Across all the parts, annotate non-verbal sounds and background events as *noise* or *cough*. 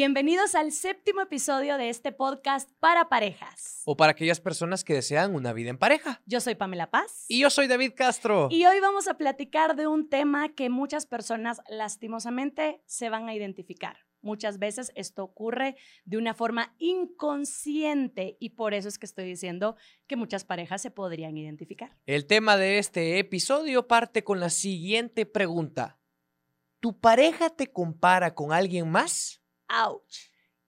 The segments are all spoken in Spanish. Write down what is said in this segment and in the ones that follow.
Bienvenidos al séptimo episodio de este podcast para parejas. O para aquellas personas que desean una vida en pareja. Yo soy Pamela Paz. Y yo soy David Castro. Y hoy vamos a platicar de un tema que muchas personas lastimosamente se van a identificar. Muchas veces esto ocurre de una forma inconsciente y por eso es que estoy diciendo que muchas parejas se podrían identificar. El tema de este episodio parte con la siguiente pregunta. ¿Tu pareja te compara con alguien más? ¡Auch!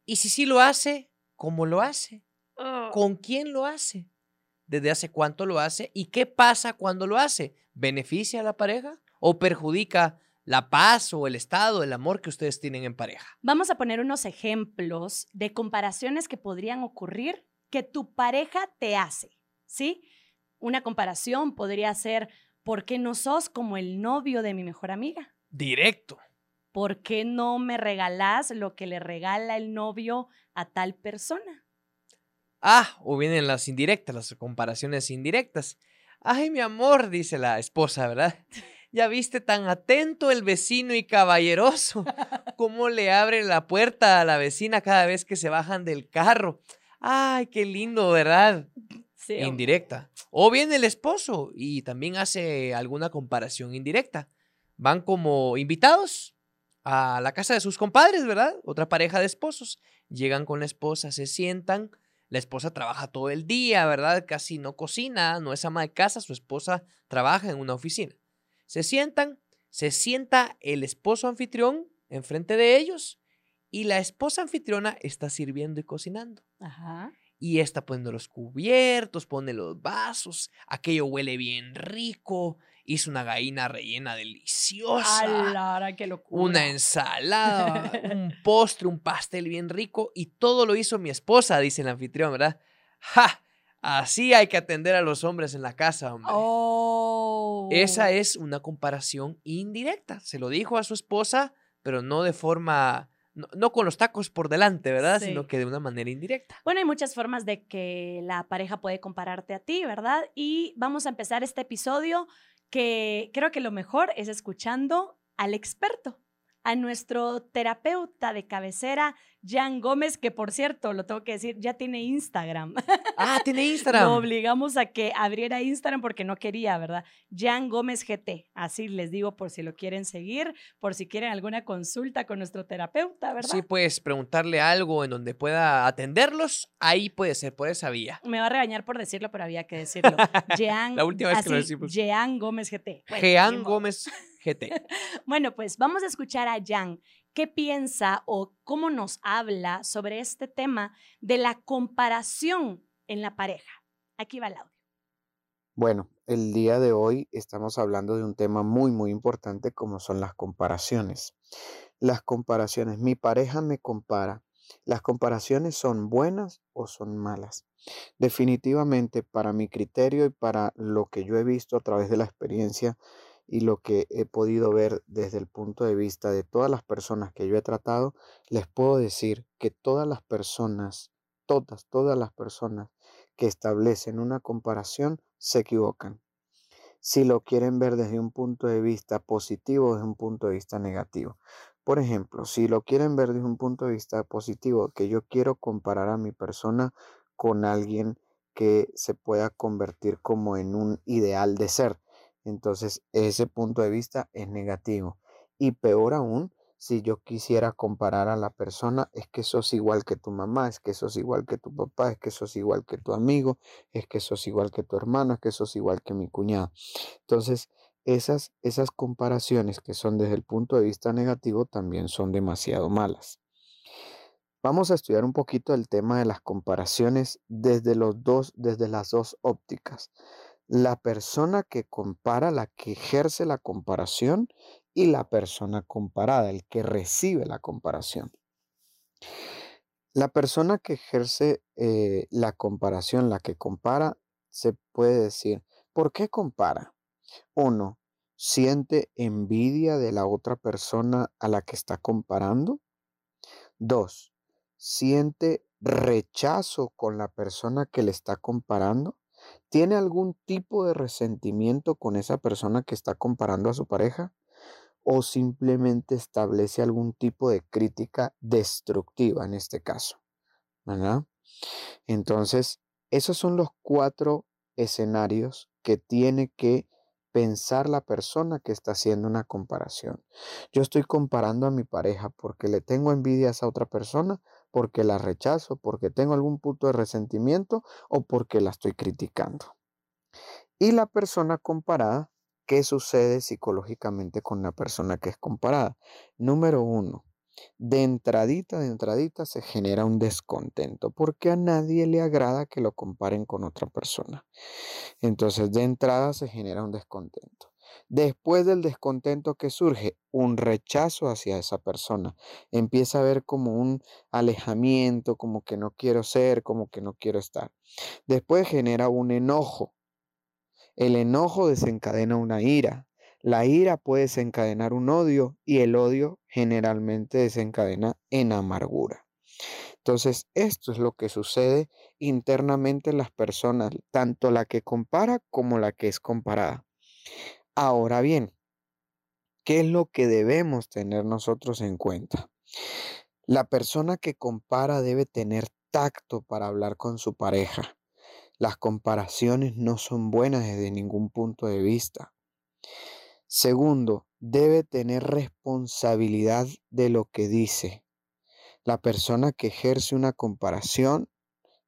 Y si sí lo hace, ¿cómo lo hace? Oh. ¿Con quién lo hace? ¿Desde hace cuánto lo hace? ¿Y qué pasa cuando lo hace? ¿Beneficia a la pareja o perjudica la paz o el estado, el amor que ustedes tienen en pareja? Vamos a poner unos ejemplos de comparaciones que podrían ocurrir que tu pareja te hace, ¿sí? Una comparación podría ser, ¿por qué no sos como el novio de mi mejor amiga? Directo. ¿Por qué no me regalás lo que le regala el novio a tal persona? Ah, o vienen las indirectas, las comparaciones indirectas. Ay, mi amor, dice la esposa, ¿verdad? *laughs* Ya viste tan atento el vecino y caballeroso, *laughs* cómo le abre la puerta a la vecina cada vez que se bajan del carro. Ay, qué lindo, ¿verdad? Sí, Indirecta. O viene el esposo y también hace alguna comparación indirecta. Van como invitados a la casa de sus compadres, ¿verdad? Otra pareja de esposos. Llegan con la esposa, se sientan. La esposa trabaja todo el día, ¿verdad? Casi no cocina, no es ama de casa, su esposa trabaja en una oficina. Se sientan, se sienta el esposo anfitrión enfrente de ellos y la esposa anfitriona está sirviendo y cocinando. Ajá. Y está poniendo los cubiertos, pone los vasos, aquello huele bien rico, hizo una gallina rellena deliciosa, ¡Alara, qué locura! una ensalada, *laughs* un postre, un pastel bien rico y todo lo hizo mi esposa, dice el anfitrión, ¿verdad? ¡Ja! Así hay que atender a los hombres en la casa, hombre. ¡Oh! Esa es una comparación indirecta. Se lo dijo a su esposa, pero no de forma, no, no con los tacos por delante, ¿verdad? Sí. Sino que de una manera indirecta. Bueno, hay muchas formas de que la pareja puede compararte a ti, ¿verdad? Y vamos a empezar este episodio que creo que lo mejor es escuchando al experto, a nuestro terapeuta de cabecera, Jan Gómez, que por cierto, lo tengo que decir, ya tiene Instagram. Ah, *laughs* tiene Instagram. Lo obligamos a que abriera Instagram porque no quería, ¿verdad? Jan Gómez GT. Así les digo por si lo quieren seguir, por si quieren alguna consulta con nuestro terapeuta, ¿verdad? Sí, puedes preguntarle algo en donde pueda atenderlos. Ahí puede ser, por esa vía. Me va a regañar por decirlo, pero había que decirlo. *laughs* Jean, La última vez que lo así, decimos. Jean Gómez GT. Bueno, Jean. Gómez GT. *laughs* Bueno, pues vamos a escuchar a Jan. ¿Qué piensa o cómo nos habla sobre este tema de la comparación en la pareja? Aquí va el audio. Bueno, el día de hoy estamos hablando de un tema muy, muy importante como son las comparaciones. Las comparaciones, mi pareja me compara. ¿Las comparaciones son buenas o son malas? Definitivamente, para mi criterio y para lo que yo he visto a través de la experiencia y lo que he podido ver desde el punto de vista de todas las personas que yo he tratado, les puedo decir que todas las personas, todas, todas las personas que establecen una comparación se equivocan. Si lo quieren ver desde un punto de vista positivo o desde un punto de vista negativo. Por ejemplo, si lo quieren ver desde un punto de vista positivo, que yo quiero comparar a mi persona con alguien que se pueda convertir como en un ideal de ser. Entonces, ese punto de vista es negativo. Y peor aún, si yo quisiera comparar a la persona, es que sos igual que tu mamá, es que sos igual que tu papá, es que sos igual que tu amigo, es que sos igual que tu hermano, es que sos igual que mi cuñado. Entonces, esas, esas comparaciones que son desde el punto de vista negativo también son demasiado malas. Vamos a estudiar un poquito el tema de las comparaciones desde los dos, desde las dos ópticas. La persona que compara, la que ejerce la comparación y la persona comparada, el que recibe la comparación. La persona que ejerce eh, la comparación, la que compara, se puede decir, ¿por qué compara? Uno, siente envidia de la otra persona a la que está comparando. Dos, siente rechazo con la persona que le está comparando. ¿Tiene algún tipo de resentimiento con esa persona que está comparando a su pareja? o simplemente establece algún tipo de crítica destructiva en este caso. ¿Verdad? Entonces, esos son los cuatro escenarios que tiene que pensar la persona que está haciendo una comparación. Yo estoy comparando a mi pareja porque le tengo envidia a esa otra persona, porque la rechazo, porque tengo algún punto de resentimiento o porque la estoy criticando. Y la persona comparada, ¿qué sucede psicológicamente con la persona que es comparada? Número uno, de entradita, de entradita se genera un descontento porque a nadie le agrada que lo comparen con otra persona. Entonces, de entrada se genera un descontento. Después del descontento que surge, un rechazo hacia esa persona. Empieza a ver como un alejamiento, como que no quiero ser, como que no quiero estar. Después genera un enojo. El enojo desencadena una ira. La ira puede desencadenar un odio y el odio generalmente desencadena en amargura. Entonces, esto es lo que sucede internamente en las personas, tanto la que compara como la que es comparada. Ahora bien, ¿qué es lo que debemos tener nosotros en cuenta? La persona que compara debe tener tacto para hablar con su pareja. Las comparaciones no son buenas desde ningún punto de vista. Segundo, debe tener responsabilidad de lo que dice. La persona que ejerce una comparación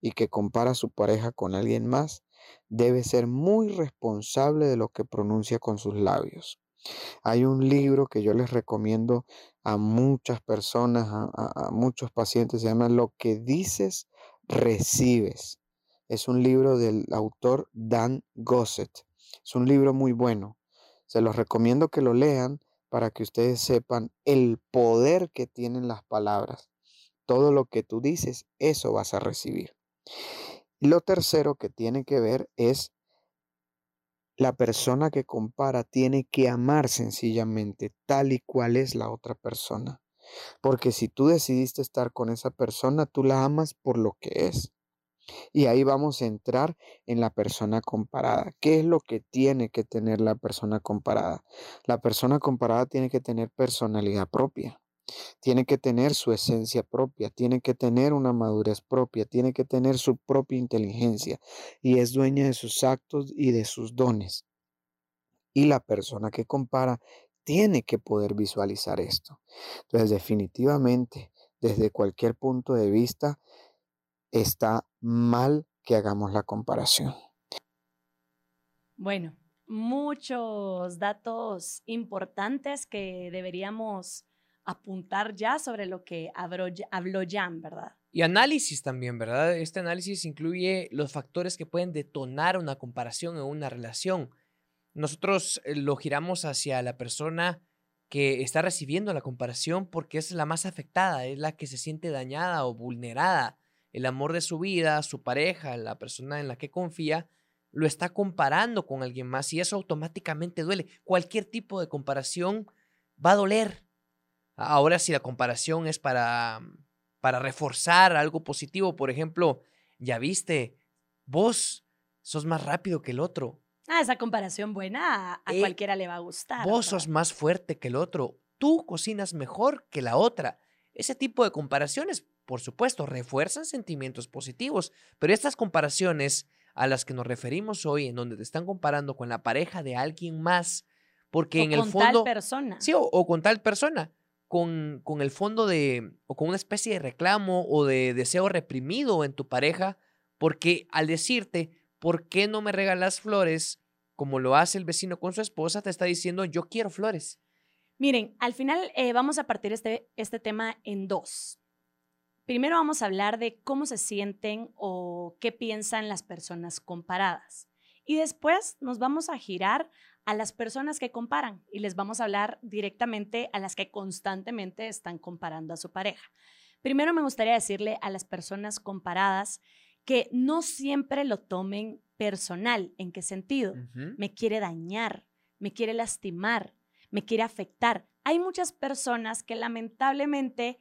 y que compara a su pareja con alguien más debe ser muy responsable de lo que pronuncia con sus labios. Hay un libro que yo les recomiendo a muchas personas, a, muchos pacientes, se llama Lo que dices, recibes. Es un libro del autor Dan Gossett. Es un libro muy bueno. Se los recomiendo que lo lean para que ustedes sepan el poder que tienen las palabras. Todo lo que tú dices, eso vas a recibir. Y lo tercero que tiene que ver es la persona que compara tiene que amar sencillamente tal y cual es la otra persona. Porque si tú decidiste estar con esa persona, tú la amas por lo que es. Y ahí vamos a entrar en la persona comparada. ¿Qué es lo que tiene que tener la persona comparada? La persona comparada tiene que tener personalidad propia, tiene que tener su esencia propia, tiene que tener una madurez propia, tiene que tener su propia inteligencia y es dueña de sus actos y de sus dones. Y la persona que compara tiene que poder visualizar esto. Entonces, definitivamente, desde cualquier punto de vista, está mal que hagamos la comparación. Bueno, muchos datos importantes que deberíamos apuntar ya sobre lo que habló Jan, ¿verdad? Y análisis también, ¿verdad? Este análisis incluye los factores que pueden detonar una comparación en una relación. Nosotros eh, lo giramos hacia la persona que está recibiendo la comparación porque es la más afectada, es la que se siente dañada o vulnerada el amor de su vida, su pareja, la persona en la que confía, lo está comparando con alguien más y eso automáticamente duele. Cualquier tipo de comparación va a doler. Ahora si la comparación es para, para reforzar algo positivo, por ejemplo, ya viste, vos sos más rápido que el otro. Ah, esa comparación buena a, eh, cualquiera le va a gustar. Vos sos más fuerte que el otro. Tú cocinas mejor que la otra. Ese tipo de comparaciones por supuesto, refuerzan sentimientos positivos, pero estas comparaciones a las que nos referimos hoy, en donde te están comparando con la pareja de alguien más, porque en el fondo... Con tal persona. Sí, o, con tal persona, con, con, el fondo de, o con una especie de reclamo o de deseo reprimido en tu pareja, porque al decirte, ¿por qué no me regalas flores? Como lo hace el vecino con su esposa, te está diciendo, yo quiero flores. Miren, al final eh, vamos a partir este, este tema en dos. Primero vamos a hablar de cómo se sienten o qué piensan las personas comparadas. Y después nos vamos a girar a las personas que comparan y les vamos a hablar directamente a las que constantemente están comparando a su pareja. Primero me gustaría decirle a las personas comparadas que no siempre lo tomen personal. ¿En qué sentido? Me quiere dañar, me quiere lastimar, me quiere afectar. Hay muchas personas que lamentablemente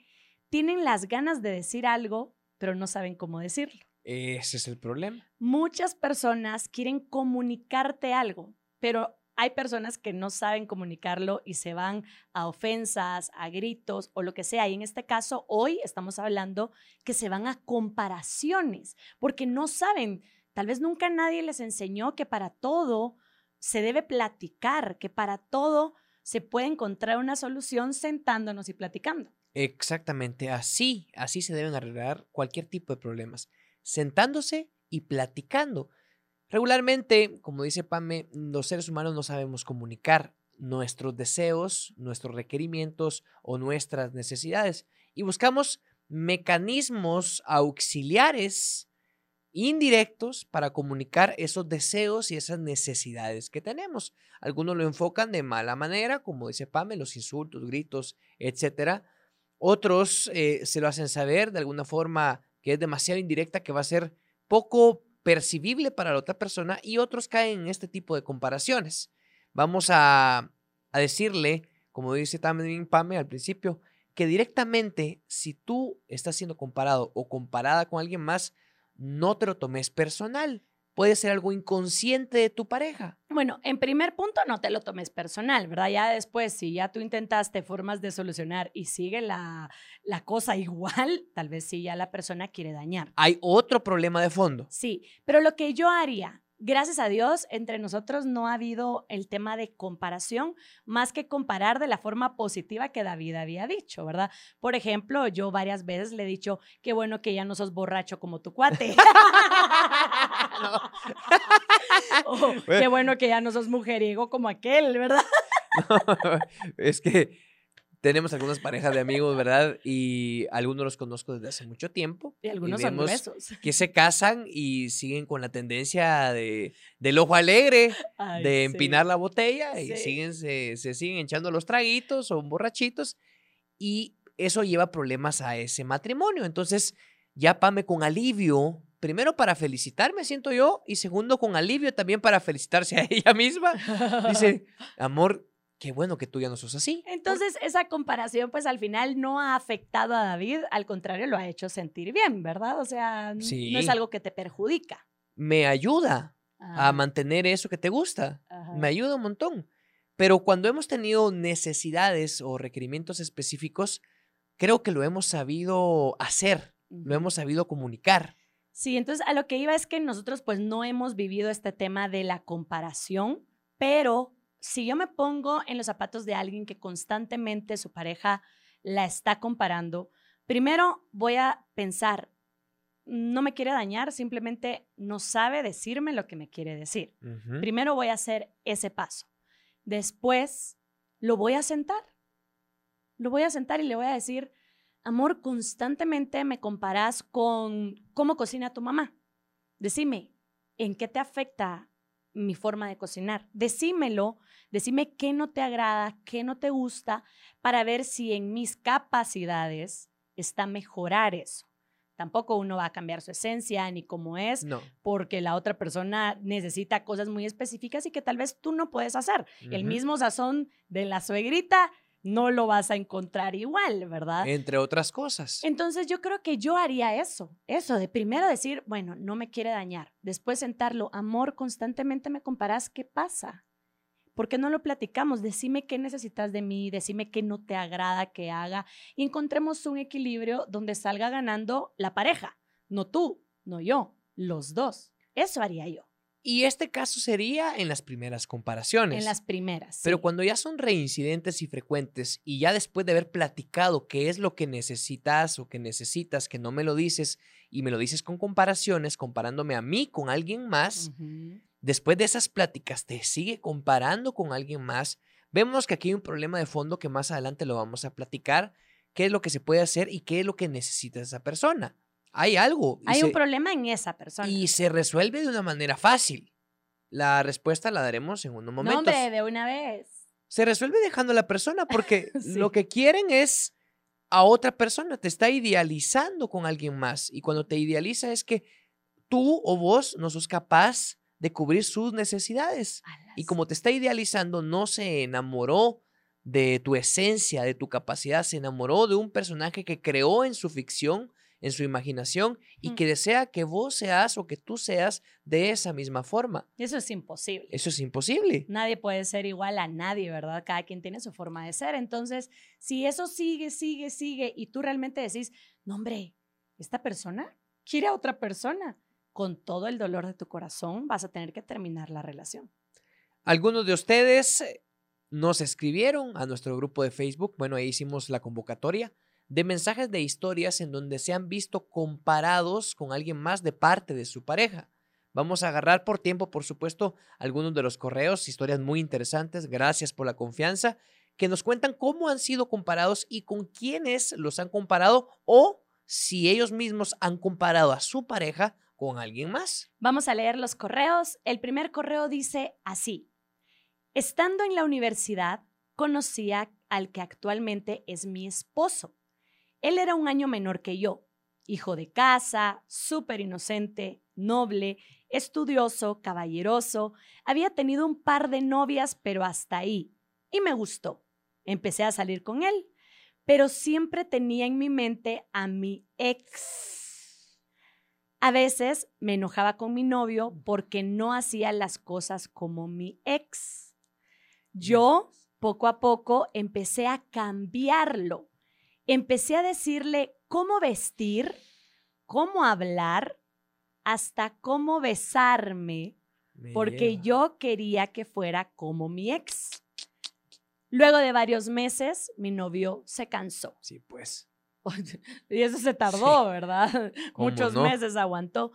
tienen las ganas de decir algo, pero no saben cómo decirlo. Ese es el problema. Muchas personas quieren comunicarte algo, pero hay personas que no saben comunicarlo y se van a ofensas, a gritos o lo que sea. Y en este caso, hoy estamos hablando que se van a comparaciones, porque no saben, tal vez nunca nadie les enseñó que para todo se debe platicar, que para todo se puede encontrar una solución sentándonos y platicando. Exactamente, así, así se deben arreglar cualquier tipo de problemas, sentándose y platicando. Regularmente, como dice Pame, los seres humanos no sabemos comunicar nuestros deseos, nuestros requerimientos o nuestras necesidades y buscamos mecanismos auxiliares indirectos para comunicar esos deseos y esas necesidades que tenemos. Algunos lo enfocan de mala manera, como dice Pame, los insultos, gritos, etc. Otros eh, se lo hacen saber de alguna forma que es demasiado indirecta, que va a ser poco percibible para la otra persona y otros caen en este tipo de comparaciones. Vamos a, decirle, como dice también Pame al principio, que directamente si tú estás siendo comparado o comparada con alguien más, no te lo tomes personal puede ser algo inconsciente de tu pareja. Bueno, en primer punto no te lo tomes personal, ¿verdad? Ya después, si ya tú intentaste formas de solucionar y sigue la, la cosa *laughs* igual, tal vez sí ya la persona quiere dañar. Hay otro problema de fondo. Sí, pero lo que yo haría gracias a Dios, entre nosotros no ha habido el tema de comparación, más que comparar de la forma positiva que David había dicho, ¿verdad? Por ejemplo, yo varias veces le he dicho, qué bueno que ya no sos borracho como tu cuate. *laughs* *laughs* *laughs* *laughs* qué bueno que ya no sos mujeriego como aquel, ¿verdad? es que tenemos algunas parejas de amigos, ¿verdad? Y algunos los conozco desde hace mucho tiempo. Y algunos son gruesos. Que se casan y siguen con la tendencia de, del ojo alegre, de empinar la botella y siguen, se, se, siguen echando los traguitos, son borrachitos. Y eso lleva problemas a ese matrimonio. Entonces, ya Pame con alivio, primero para felicitarme, siento yo, y segundo con alivio también para felicitarse *laughs* a ella misma. Dice, amor, qué bueno que tú ya no sos así. Entonces, esa comparación, pues al final no ha afectado a David, al contrario, lo ha hecho sentir bien, ¿verdad? O sea, no es algo que te perjudica. Me ayuda a mantener eso que te gusta. Me ayuda un montón. Pero cuando hemos tenido necesidades o requerimientos específicos, creo que lo hemos sabido hacer, lo hemos sabido comunicar. Sí, entonces a lo que iba es que nosotros pues no hemos vivido este tema de la comparación, pero si yo me pongo en los zapatos de alguien que constantemente su pareja la está comparando, primero voy a pensar, no me quiere dañar, simplemente no sabe decirme lo que me quiere decir. Primero voy a hacer ese paso. Después lo voy a sentar. Lo voy a sentar y le voy a decir, amor, constantemente me comparas con cómo cocina tu mamá. Decime, ¿en qué te afecta mi forma de cocinar. Decímelo, decime qué no te agrada, qué no te gusta, para ver si en mis capacidades está mejorar eso. Tampoco uno va a cambiar su esencia ni cómo es, porque la otra persona necesita cosas muy específicas y que tal vez tú no puedes hacer. El mismo sazón de la suegrita no lo vas a encontrar igual, ¿verdad? Entre otras cosas. Entonces yo creo que yo haría eso, eso de primero decir, bueno, no me quiere dañar, después sentarlo, amor, constantemente me comparas, ¿qué pasa? ¿Por qué no lo platicamos? Decime qué necesitas de mí, decime qué no te agrada que haga y encontremos un equilibrio donde salga ganando la pareja, no tú, no yo, los dos. Eso haría yo. Y este caso sería en las primeras comparaciones. En las primeras. Pero cuando ya son reincidentes y frecuentes y ya después de haber platicado qué es lo que necesitas o que necesitas, que no me lo dices y me lo dices con comparaciones, comparándome a mí con alguien más, después de esas pláticas te sigue comparando con alguien más, vemos que aquí hay un problema de fondo que más adelante lo vamos a platicar, qué es lo que se puede hacer y qué es lo que necesita esa persona hay algo. Hay un problema en esa persona. Y se resuelve de una manera fácil. La respuesta la daremos en unos momentos. No, hombre, de una vez. Se resuelve dejando a la persona porque *laughs* lo que quieren es a otra persona, te está idealizando con alguien más. Y cuando te idealiza es que tú o vos no sos capaz de cubrir sus necesidades. Y como te está idealizando, no se enamoró de tu esencia, de tu capacidad, se enamoró de un personaje que creó en su ficción en su imaginación y Mm. que desea que vos seas o que tú seas de esa misma forma. Eso es imposible. Eso es imposible. Nadie puede ser igual a nadie, ¿verdad? Cada quien tiene su forma de ser. Entonces, si eso sigue, sigue, sigue y tú realmente decís, no, hombre, esta persona quiere a otra persona, con todo el dolor de tu corazón vas a tener que terminar la relación. Algunos de ustedes eh, nos escribieron a nuestro grupo de Facebook, bueno, ahí hicimos la convocatoria de mensajes de historias en donde se han visto comparados con alguien más de parte de su pareja. Vamos a agarrar por tiempo, por supuesto, algunos de los correos, historias muy interesantes, gracias por la confianza, que nos cuentan cómo han sido comparados y con quiénes los han comparado o si ellos mismos han comparado a su pareja con alguien más. Vamos a leer los correos. El primer correo dice así. Estando en la universidad, conocía al que actualmente es mi esposo. Él era un año menor que yo, hijo de casa, súper inocente, noble, estudioso, caballeroso. Había tenido un par de novias, pero hasta ahí. Y me gustó. Empecé a salir con él, pero siempre tenía en mi mente a mi ex. A veces me enojaba con mi novio porque no hacía las cosas como mi ex. Yo, poco a poco, empecé a cambiarlo. Empecé a decirle cómo vestir, cómo hablar, hasta cómo besarme, porque yo quería que fuera como mi ex. Luego de varios meses, mi novio se cansó. Sí, pues. *laughs* Y eso se tardó, ¿verdad? *laughs* ¿Cómo Muchos no? meses aguantó.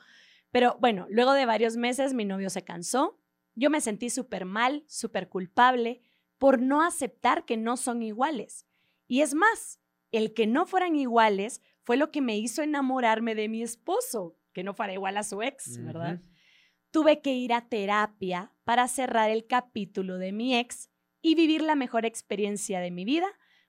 Pero bueno, luego de varios meses mi novio se cansó. Yo me sentí súper mal, súper culpable por no aceptar que no son iguales. Y es más, el que no fueran iguales fue lo que me hizo enamorarme de mi esposo, que no fuera igual a su ex, ¿verdad? Tuve que ir a terapia para cerrar el capítulo de mi ex y vivir la mejor experiencia de mi vida,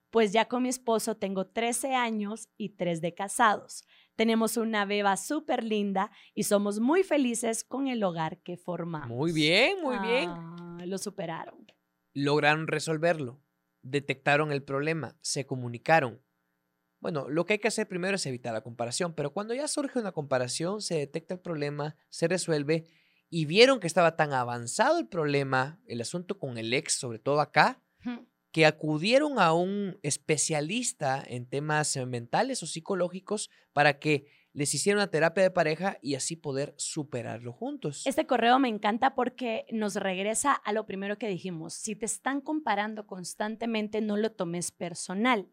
pues ya con mi esposo tengo 13 años y 3 de casados. Tenemos una beba súper linda y somos muy felices con el hogar que formamos. Muy bien, muy bien. Ah, lo superaron. Lograron resolverlo, detectaron el problema, se comunicaron. Bueno, lo que hay que hacer primero es evitar la comparación, pero cuando ya surge una comparación, se detecta el problema, se resuelve y vieron que estaba tan avanzado el problema, el asunto con el ex, sobre todo acá, que acudieron a un especialista en temas eh, mentales o psicológicos para que les hiciera una terapia de pareja y así poder superarlo juntos. Este correo me encanta porque nos regresa a lo primero que dijimos. Si te están comparando constantemente, no lo tomes personal.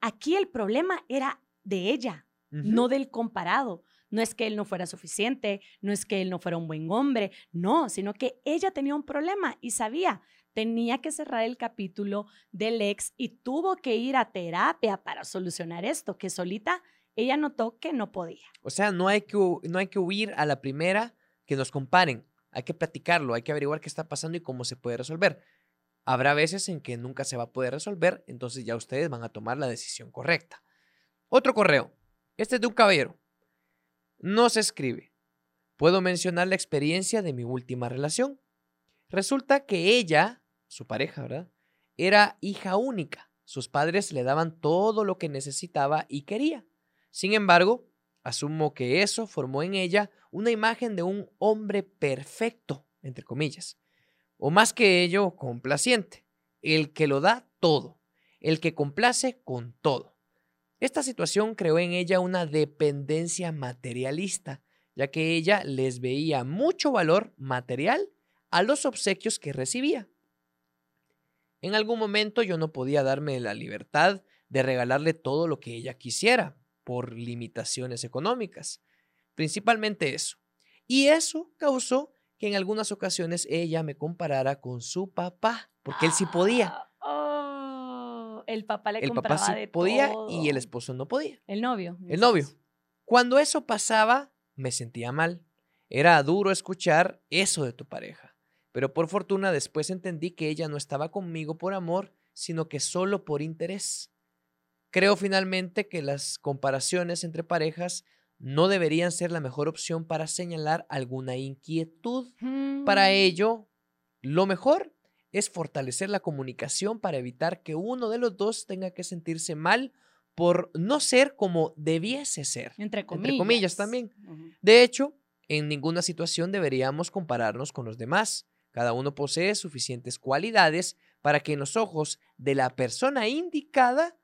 Aquí el problema era de ella, no del comparado. No es que él no fuera suficiente, no es que él no fuera un buen hombre, no, sino que ella tenía un problema y sabía, tenía que cerrar el capítulo del ex y tuvo que ir a terapia para solucionar esto, que solita ella notó que no podía. O sea, no hay, que, no hay que huir a la primera que nos comparen. Hay que platicarlo, hay que averiguar qué está pasando y cómo se puede resolver. Habrá veces en que nunca se va a poder resolver, entonces ya ustedes van a tomar la decisión correcta. Otro correo. Este es de un caballero. Nos escribe. Puedo mencionar la experiencia de mi última relación. Resulta que ella, su pareja, ¿verdad? Era hija única. Sus padres le daban todo lo que necesitaba y quería. Sin embargo, asumo que eso formó en ella una imagen de un hombre perfecto, entre comillas. O más que ello, complaciente. El que lo da todo. El que complace con todo. Esta situación creó en ella una dependencia materialista, ya que ella les veía mucho valor material a los obsequios que recibía. En algún momento yo no podía darme la libertad de regalarle todo lo que ella quisiera por limitaciones económicas. Principalmente eso. Y eso causó que en algunas ocasiones ella me comparara con su papá, porque él sí podía. Ah, oh, el papá le El papá compraba sí de podía todo. y el esposo no podía. El novio. El este novio. Cuando eso pasaba, me sentía mal. Era duro escuchar eso de tu pareja. Pero por fortuna después entendí que ella no estaba conmigo por amor, sino que solo por interés. Creo finalmente que las comparaciones entre parejas no deberían ser la mejor opción para señalar alguna inquietud. Para Mm. ello, lo mejor es fortalecer la comunicación para evitar que uno de los dos tenga que sentirse mal por no ser como debiese ser. Entre comillas. Entre comillas también. De hecho, en ninguna situación deberíamos compararnos con los demás. Cada uno posee suficientes cualidades para que en los ojos de la persona indicada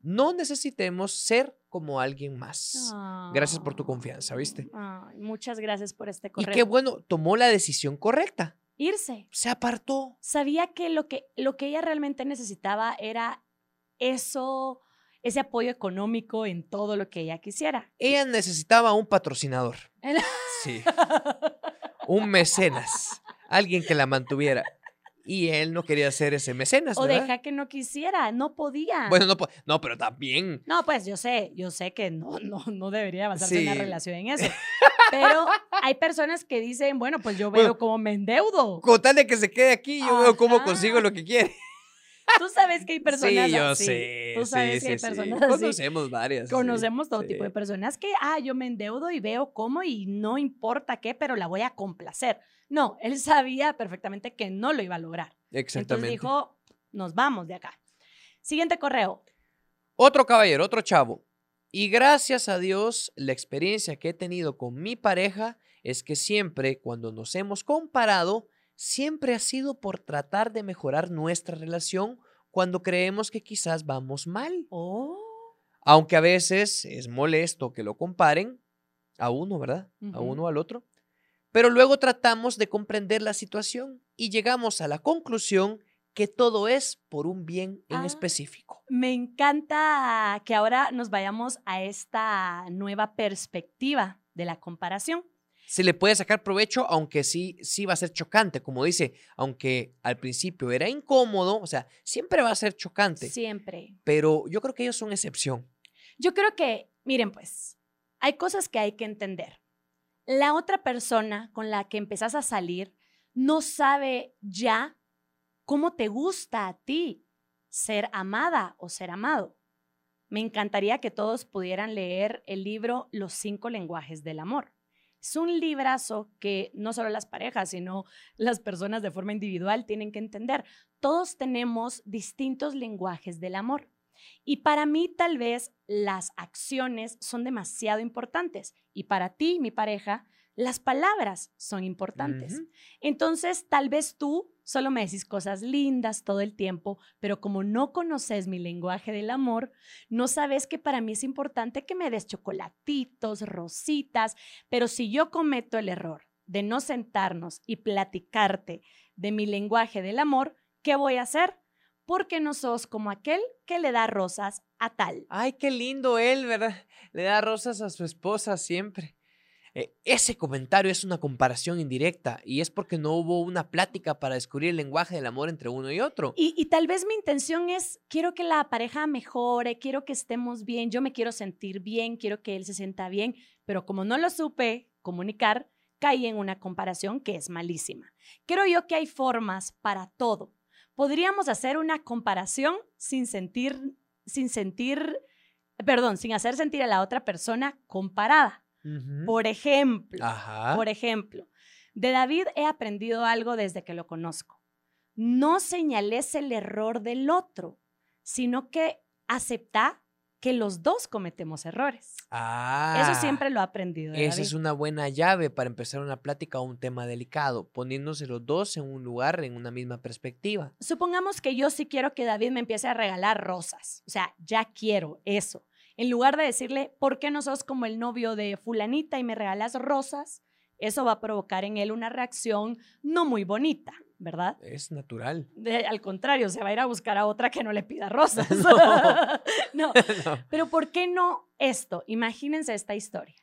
no necesitemos ser como alguien más. Gracias por tu Ah. confianza, ¿viste? Muchas gracias por este Y correo. qué bueno, tomó la decisión correcta. Irse. Se apartó. Sabía que lo que, lo que ella realmente necesitaba era eso, ese apoyo económico en todo lo que ella quisiera. Ella necesitaba un patrocinador. El- Sí. *laughs* Un mecenas. Alguien que la mantuviera. Y él no quería ser ese mecenas, O ¿verdad? deja que no quisiera, no podía. Bueno, no, no, pero también. No, pues yo sé, yo sé que no, *laughs* no, no debería basarse una Sí. relación en eso. *laughs* Pero hay personas que dicen, bueno, pues yo veo Bueno, cómo me endeudo. Con tal de que se quede aquí, yo veo cómo Ajá. consigo lo que quiere. Tú sabes que hay personas sí, yo así. sé. Tú sabes sí, que hay sí, personas así. Conocemos varias. Conocemos todo tipo de personas que, ah, yo me endeudo y veo cómo y no importa qué, pero la voy a complacer. No, él sabía perfectamente que no lo iba a lograr. Exactamente. Entonces dijo, nos vamos de acá. Siguiente correo. Otro caballero, otro chavo. Y gracias a Dios, la experiencia que he tenido con mi pareja es que siempre, cuando nos hemos comparado, siempre ha sido por tratar de mejorar nuestra relación cuando creemos que quizás vamos mal. Oh. Aunque a veces es molesto que lo comparen a uno, ¿verdad? A uno o al otro. Pero luego tratamos de comprender la situación y llegamos a la conclusión que todo es por un bien en Ah. específico. Me encanta que ahora nos vayamos a esta nueva perspectiva de la comparación. se le puede sacar provecho, aunque sí, sí va a ser chocante, como dice, aunque al principio era incómodo, o sea, siempre va a ser chocante, Siempre. pero yo creo que ellos son excepción. Yo creo que, miren pues, hay cosas que hay que entender. La otra persona con la que empezás a salir no sabe ya cómo te gusta a ti ser amada o ser amado. Me encantaría que todos pudieran leer el libro Los cinco lenguajes del amor. Es un librazo que no solo las parejas, sino las personas de forma individual tienen que entender. Todos tenemos distintos lenguajes del amor. Y para mí tal vez las acciones son demasiado importantes. Y para ti, mi pareja, las palabras son importantes. Entonces, tal vez tú solo me decís cosas lindas todo el tiempo, pero como no conoces mi lenguaje del amor, no sabes que para mí es importante que me des chocolatitos, rositas, pero si yo cometo el error de no sentarnos y platicarte de mi lenguaje del amor, ¿qué voy a hacer? Porque no sos como aquel que le da rosas a tal. Ay, qué lindo él, ¿verdad? Le da rosas a su esposa siempre. Eh, ese comentario es una comparación indirecta y es porque no hubo una plática para descubrir el lenguaje del amor entre uno y otro. Y, y tal vez mi intención es, quiero que la pareja mejore, quiero que estemos bien, yo me quiero sentir bien, quiero que él se sienta bien, pero como no lo supe comunicar, caí en una comparación que es malísima. Creo yo que hay formas para todo. Podríamos hacer una comparación sin sentir, sin sentir, perdón, sin hacer sentir a la otra persona comparada. Por ejemplo, Ajá. por ejemplo, de David he aprendido algo desde que lo conozco. No señales el error del otro, sino que acepta que los dos cometemos errores. Ah, Eso siempre lo he aprendido. De Esa David. es una buena llave para empezar una plática o un tema delicado, poniéndose los dos en un lugar, en una misma perspectiva. Supongamos que yo sí quiero que David me empiece a regalar rosas. O sea, ya quiero eso. En lugar de decirle, ¿por qué no sos como el novio de fulanita y me regalas rosas? Eso va a provocar en él una reacción no muy bonita, ¿verdad? Es natural. De- al contrario, se va a ir a buscar a otra que no le pida rosas. *laughs* No. *laughs* no. *laughs* No. Pero ¿por qué no esto? Imagínense esta historia.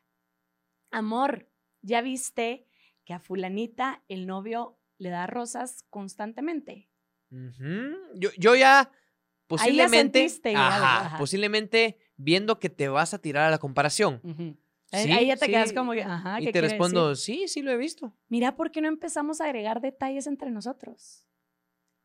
Amor, ¿ya viste que a fulanita el novio le da rosas constantemente? Yo, yo ya posiblemente, sentiste ajá, ajá. posiblemente viendo que te vas a tirar a la comparación. Ahí- Sí, Ahí ya te quedas como que, ajá, y ¿qué te respondo, decir? sí, sí lo he visto. Mira, ¿por qué no empezamos a agregar detalles entre nosotros?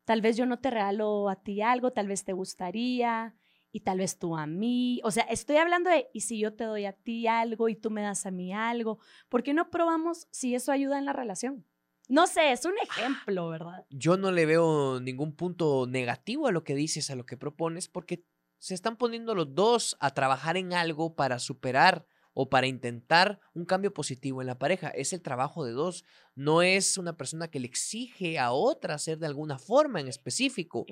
Tal vez yo no te regalo a ti algo, tal vez te gustaría, y tal vez tú a mí. O sea, estoy hablando de, ¿y si yo te doy a ti algo y tú me das a mí algo? ¿Por qué no probamos si eso ayuda en la relación? No sé, es un ejemplo, ¿verdad? Yo no le veo ningún punto negativo a lo que dices, a lo que propones, porque se están poniendo los dos a trabajar en algo para superar o para intentar un cambio positivo en la pareja. Es el trabajo de dos. No es una persona que le exige a otra hacer de alguna forma en específico.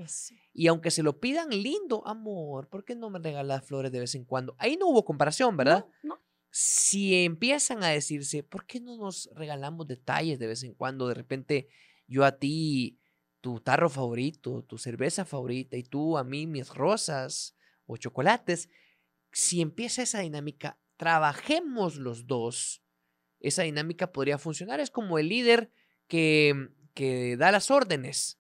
Y aunque se lo pidan lindo, amor, ¿por qué no me regalas flores de vez en cuando? Ahí no hubo comparación, ¿verdad? No, Si empiezan a decirse, ¿por qué no nos regalamos detalles de vez en cuando? De repente yo a ti tu tarro favorito, tu cerveza favorita y tú a mí mis rosas o chocolates. Si empieza esa dinámica, trabajemos los dos, esa dinámica podría funcionar. Es como el líder que, que da las órdenes.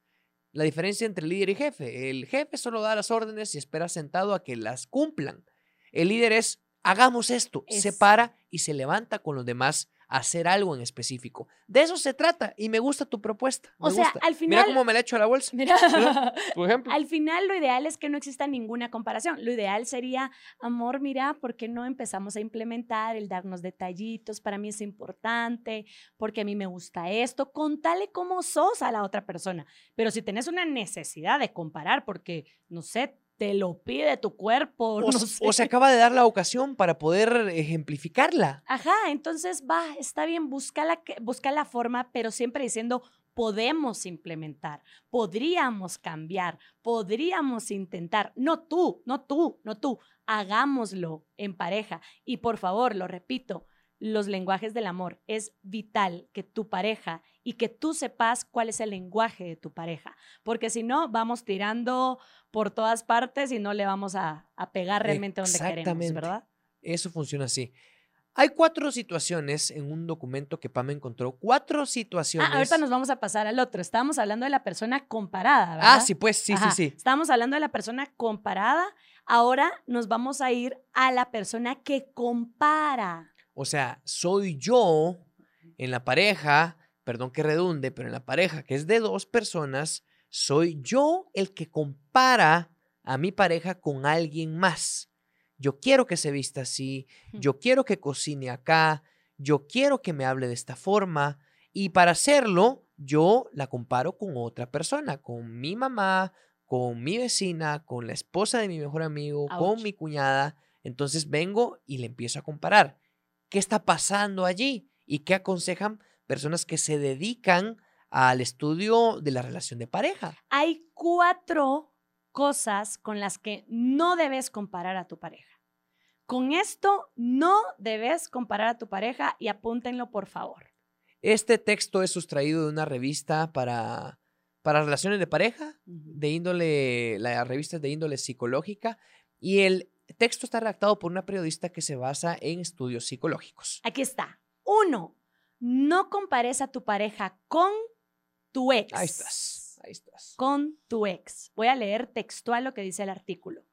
La diferencia entre líder y jefe. El jefe solo da las órdenes y espera sentado a que las cumplan. El líder es, hagamos esto, se para y se levanta con los demás hacer algo en específico. De eso se trata y me gusta tu propuesta. o sea, al final. Mira cómo me la echo a la bolsa. Mira, *laughs* *laughs* por ejemplo. Al final, lo ideal es que no exista ninguna comparación. Lo ideal sería, amor, mira, ¿por qué no empezamos a implementar el darnos detallitos? Para mí es importante, porque a mí me gusta esto. Contale cómo sos a la otra persona. Pero si tenés una necesidad de comparar, porque, no sé, te lo pide tu cuerpo. O, *laughs* no se- sé. o se acaba de dar la ocasión para poder ejemplificarla. Ajá, entonces va, está bien, busca la, busca la forma, pero siempre diciendo, podemos implementar, podríamos cambiar, podríamos intentar. No tú, no tú, no tú, hagámoslo en pareja. Y por favor, lo repito, los lenguajes del amor. Es vital que tu pareja y que tú sepas cuál es el lenguaje de tu pareja, porque si no, vamos tirando por todas partes y no le vamos a, a pegar realmente donde queremos. ¿verdad? Eso funciona así. Hay cuatro situaciones en un documento que Pam encontró. Cuatro situaciones. Ah, ahorita nos vamos a pasar al otro. Estábamos hablando de la persona comparada, ¿verdad? Ah, sí, pues, sí, Ajá, sí, sí. Estábamos hablando de la persona comparada. Ahora nos vamos a ir a la persona que compara. O sea, soy yo en la pareja, perdón que redunde, pero en la pareja que es de dos personas, soy yo el que compara a mi pareja con alguien más. Yo quiero que se vista así, yo quiero que cocine acá, yo quiero que me hable de esta forma y para hacerlo yo la comparo con otra persona, con mi mamá, con mi vecina, con la esposa de mi mejor amigo, Ouch. con mi cuñada. Entonces vengo y le empiezo a comparar. ¿Qué está pasando allí? ¿Y qué aconsejan personas que se dedican al estudio de la relación de pareja? Hay cuatro cosas con las que no debes comparar a tu pareja. Con esto no debes comparar a tu pareja y apúntenlo por favor. Este texto es sustraído de una revista para, para relaciones de pareja, de índole, la revista es de índole psicológica, y el texto está redactado por una periodista que se basa en estudios psicológicos. Aquí está. Uno, no compares a tu pareja con tu ex. Ahí estás, ahí estás. Con tu ex. Voy a leer textual lo que dice el artículo.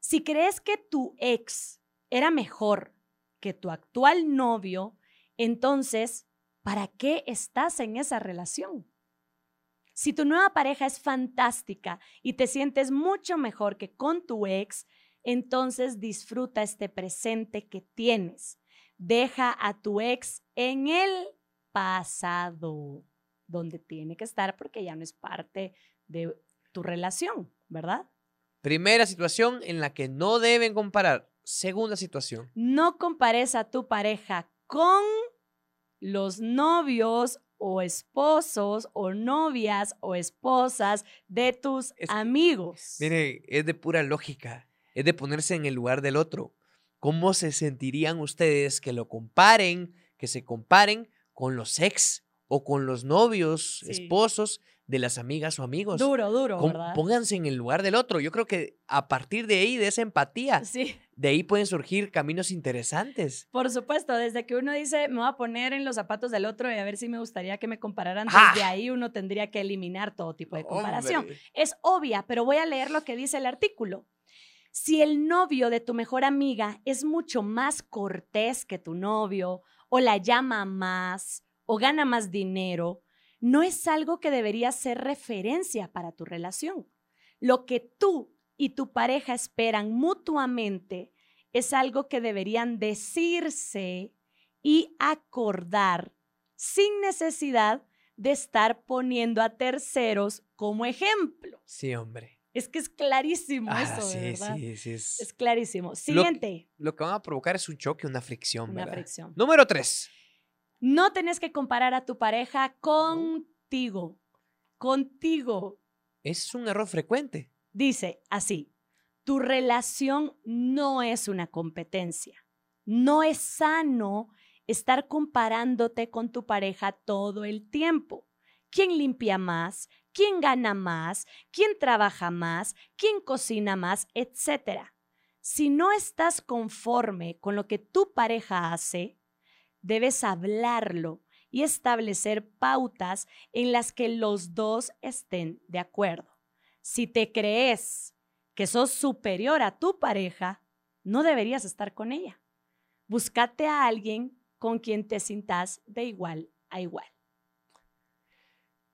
Si crees que tu ex era mejor que tu actual novio, entonces, ¿para qué estás en esa relación? Si tu nueva pareja es fantástica y te sientes mucho mejor que con tu ex, entonces disfruta este presente que tienes. Deja a tu ex en el pasado, donde tiene que estar porque ya no es parte de tu relación, ¿verdad? Primera situación en la que no deben comparar. Segunda situación. No compares a tu pareja con los novios o esposos o novias o esposas de tus Es- amigos. Mire, es de pura lógica, es de ponerse en el lugar del otro. ¿Cómo se sentirían ustedes que lo comparen, que se comparen con los ex o con los novios, Sí. esposos de las amigas o amigos? duro, duro, ¿verdad? Pónganse en el lugar del otro. Yo creo que a partir de ahí, de esa empatía, Sí, de ahí pueden surgir caminos interesantes. por supuesto, desde que uno dice, me voy a poner en los zapatos del otro y a ver si me gustaría que me compararan, ¡Ah! desde ahí uno tendría que eliminar todo tipo de comparación. Hombre. es obvia, pero voy a leer lo que dice el artículo. Si el novio de tu mejor amiga es mucho más cortés que tu novio, o la llama más, o gana más dinero, no es algo que debería ser referencia para tu relación. Lo que tú y tu pareja esperan mutuamente es algo que deberían decirse y acordar sin necesidad de estar poniendo a terceros como ejemplo. Sí, hombre. Es que es clarísimo Ah, eso, sí, ¿verdad? sí, sí, es- Es clarísimo. Siguiente, Lo que van a provocar es un choque, una fricción, una ¿verdad? fricción. Número tres. No tenés que comparar a tu pareja contigo. Contigo. Es un error frecuente. Dice así, tu relación no es una competencia. No es sano estar comparándote con tu pareja todo el tiempo. ¿Quién limpia más? ¿Quién gana más? ¿Quién trabaja más? ¿Quién cocina más? Etcétera. Si no estás conforme con lo que tu pareja hace, debes hablarlo y establecer pautas en las que los dos estén de acuerdo. Si te crees que sos superior a tu pareja, no deberías estar con ella. Búscate a alguien con quien te sintas de igual a igual.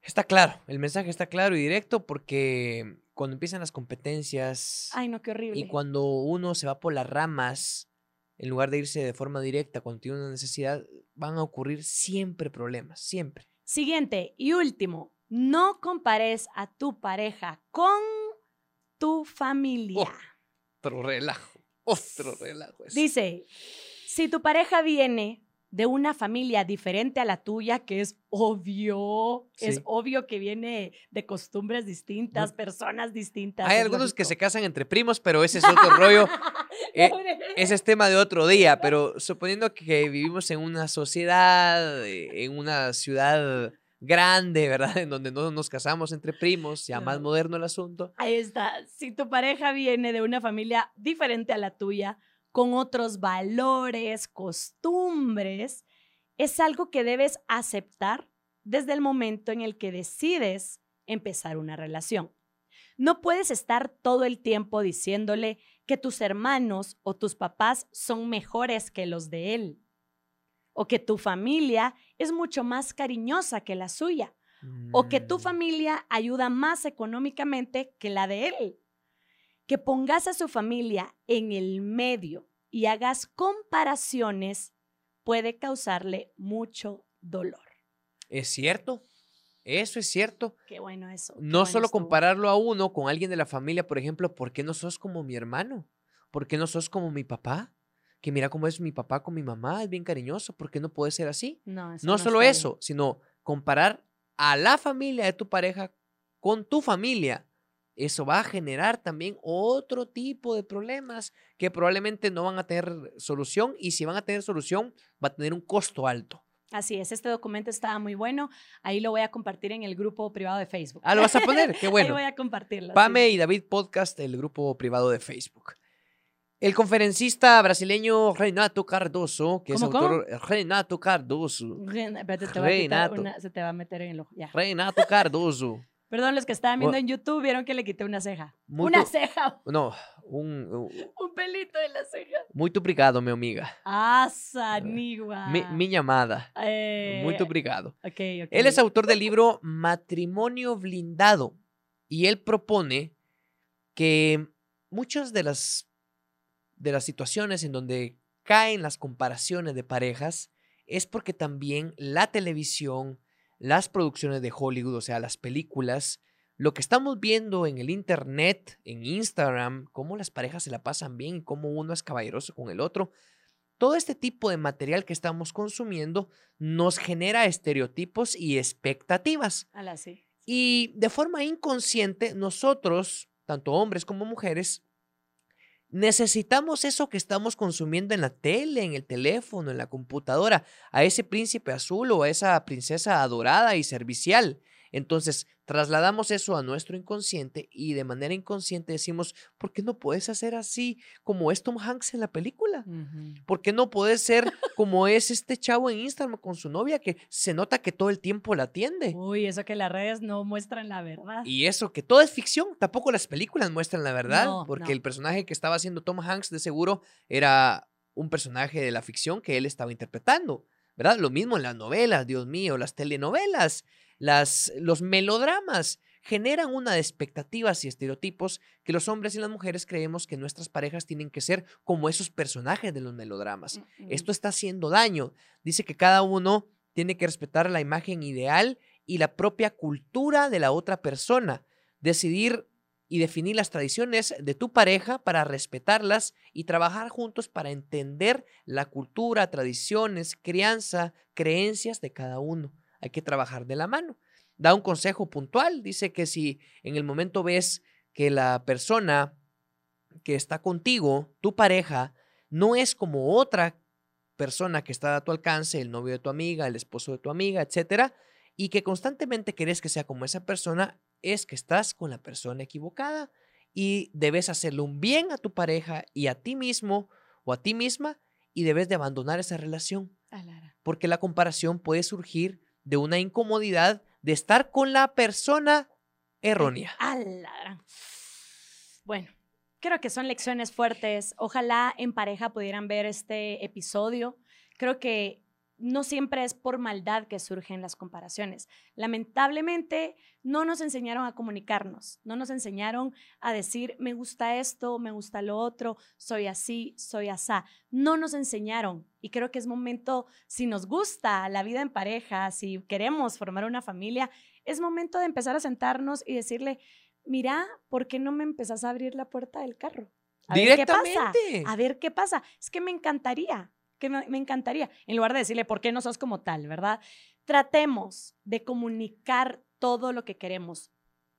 Está claro, el mensaje está claro y directo porque cuando empiezan las competencias Ay, no, qué horrible. y cuando uno se va por las ramas, en lugar de irse de forma directa cuando tiene una necesidad, van a ocurrir siempre problemas, siempre. Siguiente y último, no compares a tu pareja con tu familia. Otro relajo, otro relajo. Dice, si tu pareja viene de una familia diferente a la tuya, que es obvio, es obvio que viene de costumbres distintas, personas distintas. Hay algunos que se casan entre primos, pero ese es otro rollo. *laughs* eh. Ese es tema de otro día, pero *laughs* suponiendo que vivimos en una sociedad, eh, en una ciudad grande, ¿verdad? En donde no nos casamos entre primos, ya más moderno el asunto. Ahí está. Si tu pareja viene de una familia diferente a la tuya, con otros valores, costumbres, es algo que debes aceptar desde el momento en el que decides empezar una relación. No puedes estar todo el tiempo diciéndole que tus hermanos o tus papás son mejores que los de él, o que tu familia es mucho más cariñosa que la suya o que tu Mm, familia ayuda más económicamente que la de él. Que pongas a su familia en el medio y hagas comparaciones puede causarle mucho dolor. Es cierto, eso es cierto. Qué bueno eso. qué No bueno solo estuvo. compararlo a uno con alguien de la familia, por ejemplo, ¿por qué no sos como mi hermano? ¿Por qué no sos como mi papá? Que mira cómo es mi papá con mi mamá, es bien cariñoso, ¿por qué no puede ser así? No, eso No solo bien. eso, sino comparar a la familia de tu pareja con tu familia. Eso va a generar también otro tipo de problemas que probablemente no van a tener solución y si van a tener solución va a tener un costo alto. Así es, este documento estaba muy bueno. Ahí lo voy a compartir en el grupo privado de Facebook. Ah, lo vas a poner, qué *laughs* Ahí bueno. voy a compartirlo. sí. Pame y David Podcast, el grupo privado de Facebook. El conferencista brasileño Renato Cardoso, que ¿Cómo, es cómo? autor Renato Cardoso. Ren- te Renato. una- se te va a meter en el ojo. Ya. Renato Cardoso. Perdón, los que estaban viendo en YouTube vieron que le quité una ceja. Una ceja, No, un, un- *laughs* un pelito de la ceja. muito obrigado, meu amiga. Ah, sanigua. Mi, minha amada. Eh, Muito obrigado. ok, ok. Él es autor del libro Matrimonio Blindado y él propone que muchas de las, de las situaciones en donde caen las comparaciones de parejas es porque también la televisión, las producciones de Hollywood, o sea, las películas, lo que estamos viendo en el Internet, en Instagram, cómo las parejas se la pasan bien y cómo uno es caballeroso con el otro, todo este tipo de material que estamos consumiendo nos genera estereotipos y expectativas. Ala, sí. Y de forma inconsciente, nosotros, tanto hombres como mujeres, necesitamos eso que estamos consumiendo en la tele, en el teléfono, en la computadora, a ese príncipe azul o a esa princesa adorada y servicial. Entonces, trasladamos eso a nuestro inconsciente y de manera inconsciente decimos, ¿por qué no puedes hacer así como es Tom Hanks en la película? ¿Por qué no puedes ser como es este chavo en Instagram con su novia que se nota que todo el tiempo la atiende? Uy, eso que las redes no muestran la verdad. Y eso, que todo es ficción, tampoco las películas muestran la verdad, No, porque no. el personaje que estaba haciendo Tom Hanks de seguro era un personaje de la ficción que él estaba interpretando, ¿verdad? Lo mismo en las novelas, Dios mío, las telenovelas, las, los melodramas generan una de expectativas y estereotipos que los hombres y las mujeres creemos que nuestras parejas tienen que ser como esos personajes de los melodramas. Esto está haciendo daño. Dice que cada uno tiene que respetar la imagen ideal y la propia cultura de la otra persona. Decidir y definir las tradiciones de tu pareja para respetarlas y trabajar juntos para entender la cultura, tradiciones, crianza, creencias de cada uno. Hay que trabajar de la mano. Da un consejo puntual, dice que si en el momento ves que la persona que está contigo, tu pareja, no es como otra persona que está a tu alcance, el novio de tu amiga, el esposo de tu amiga, etcétera, y que constantemente querés que sea como esa persona, es que estás con la persona equivocada y debes hacerle un bien a tu pareja y a ti mismo o a ti misma y debes de abandonar esa relación. Porque la comparación puede surgir de una incomodidad de estar con la persona errónea. Bueno, creo que son lecciones fuertes. Ojalá en pareja pudieran ver este episodio. Creo que no siempre es por maldad que surgen las comparaciones. Lamentablemente, no nos enseñaron a comunicarnos, no nos enseñaron a decir, me gusta esto, me gusta lo otro, soy así, soy asá. No nos enseñaron. Y creo que es momento, si nos gusta la vida en pareja, si queremos formar una familia, es momento de empezar a sentarnos y decirle, mira, ¿por qué no me empezás a abrir la puerta del carro? A ver qué pasa. A ver qué pasa. Es que me encantaría que me, encantaría, en lugar de decirle, ¿por qué no sos como tal, verdad? Tratemos de comunicar todo lo que queremos.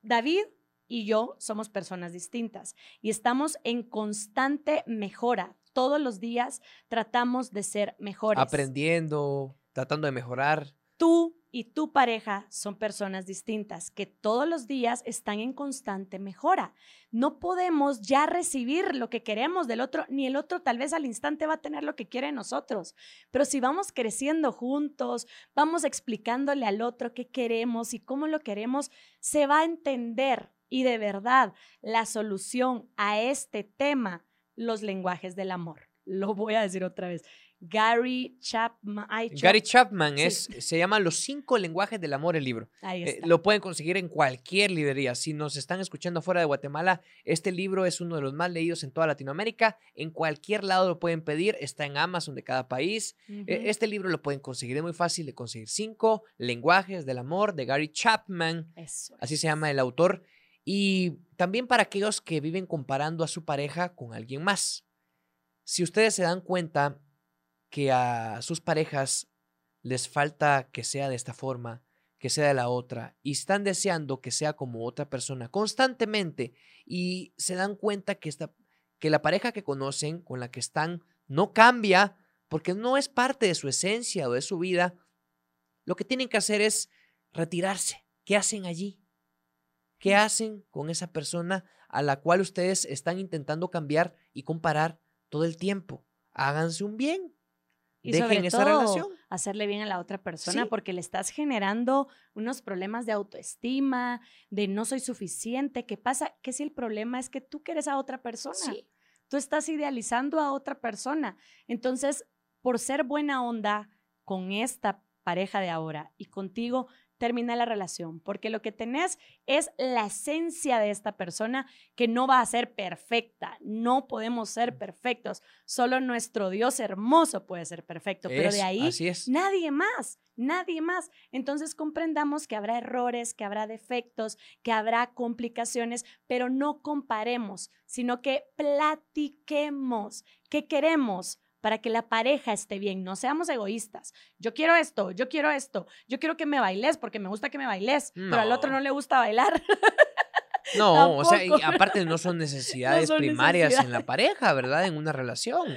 David y yo somos personas distintas y estamos en constante mejora. Todos los días tratamos de ser mejores. Aprendiendo, tratando de mejorar. Tú y tu pareja son personas distintas que todos los días están en constante mejora. No podemos ya recibir lo que queremos del otro, ni el otro tal vez al instante va a tener lo que quiere nosotros. Pero si vamos creciendo juntos, vamos explicándole al otro qué queremos y cómo lo queremos, se va a entender. Y de verdad, la solución a este tema, los lenguajes del amor. Lo voy a decir otra vez Gary Chapman. Gary Chapman es, se llama Los cinco lenguajes del amor el libro. Ahí eh, lo pueden conseguir en cualquier librería. Si nos están escuchando fuera de Guatemala, este libro es uno de los más leídos en toda Latinoamérica. En cualquier lado lo pueden pedir. Está en Amazon de cada país. E, este libro lo pueden conseguir. Es muy fácil de conseguir. Cinco lenguajes del amor de Gary Chapman. Así se llama el autor. Y también para aquellos que viven comparando a su pareja con alguien más. Si ustedes se dan cuenta, que a sus parejas les falta que sea de esta forma, que sea de la otra, y están deseando que sea como otra persona constantemente, y se dan cuenta que, esta, que la pareja que conocen, con la que están, no cambia, porque no es parte de su esencia o de su vida, lo que tienen que hacer es retirarse. ¿Qué hacen allí? ¿Qué hacen con esa persona a la cual ustedes están intentando cambiar y comparar todo el tiempo? Háganse un bien. Y sobre todo, hacerle bien a la otra persona porque le estás generando unos problemas de autoestima, de no soy suficiente. ¿Qué pasa? Que si el problema es que tú quieres a otra persona. Tú estás idealizando a otra persona. Entonces, por ser buena onda con esta pareja de ahora y contigo, termina la relación, porque lo que tenés es la esencia de esta persona que no va a ser perfecta, no podemos ser perfectos, solo nuestro Dios hermoso puede ser perfecto, pero de ahí nadie más, nadie más. Entonces comprendamos que habrá errores, que habrá defectos, que habrá complicaciones, pero no comparemos, sino que platiquemos qué queremos para que la pareja esté bien. No seamos egoístas. Yo quiero esto, yo quiero esto, yo quiero que me bailes porque me gusta que me bailes, pero al otro no le gusta bailar. *laughs* No, o sea, y aparte no *laughs* son necesidades primarias en la pareja, ¿verdad? En una relación.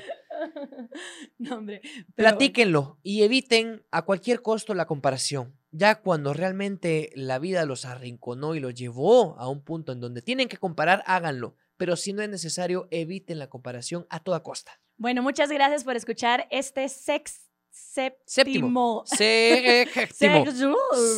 No, hombre. Platíquenlo y eviten a cualquier costo la comparación. Ya cuando realmente la vida los arrinconó y los llevó a un punto en donde tienen que comparar, háganlo. Pero si no es necesario, eviten la comparación a toda costa. Bueno, muchas gracias por escuchar este séptimo. *laughs* Séptimo.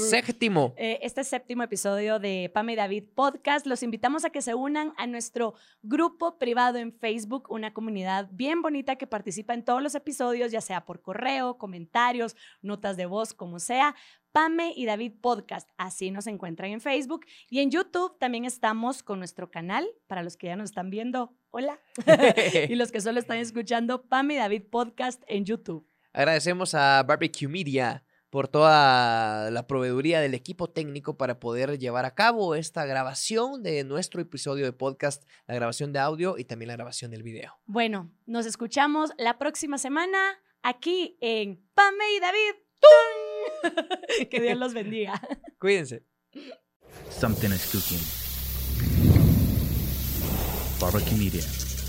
Séptimo. Eh, este séptimo episodio de Pame y David Podcast. Los invitamos a que se unan a nuestro grupo privado en Facebook, una comunidad bien bonita que participa en todos los episodios, ya sea por correo, comentarios, notas de voz, como sea. Pame y David Podcast. Así nos encuentran en Facebook. Y en YouTube también estamos con nuestro canal. Para los que ya nos están viendo, hola. *laughs* y los que solo están escuchando, Pame y David Podcast en YouTube. Agradecemos a Barbecue Media por toda la proveeduría del equipo técnico para poder llevar a cabo esta grabación de nuestro episodio de podcast, la grabación de audio y también la grabación del video. Bueno, nos escuchamos la próxima semana aquí en Pame y David. *laughs* que Dios los *laughs* bendiga. Cuídense. Something is cooking. Barbecue Media.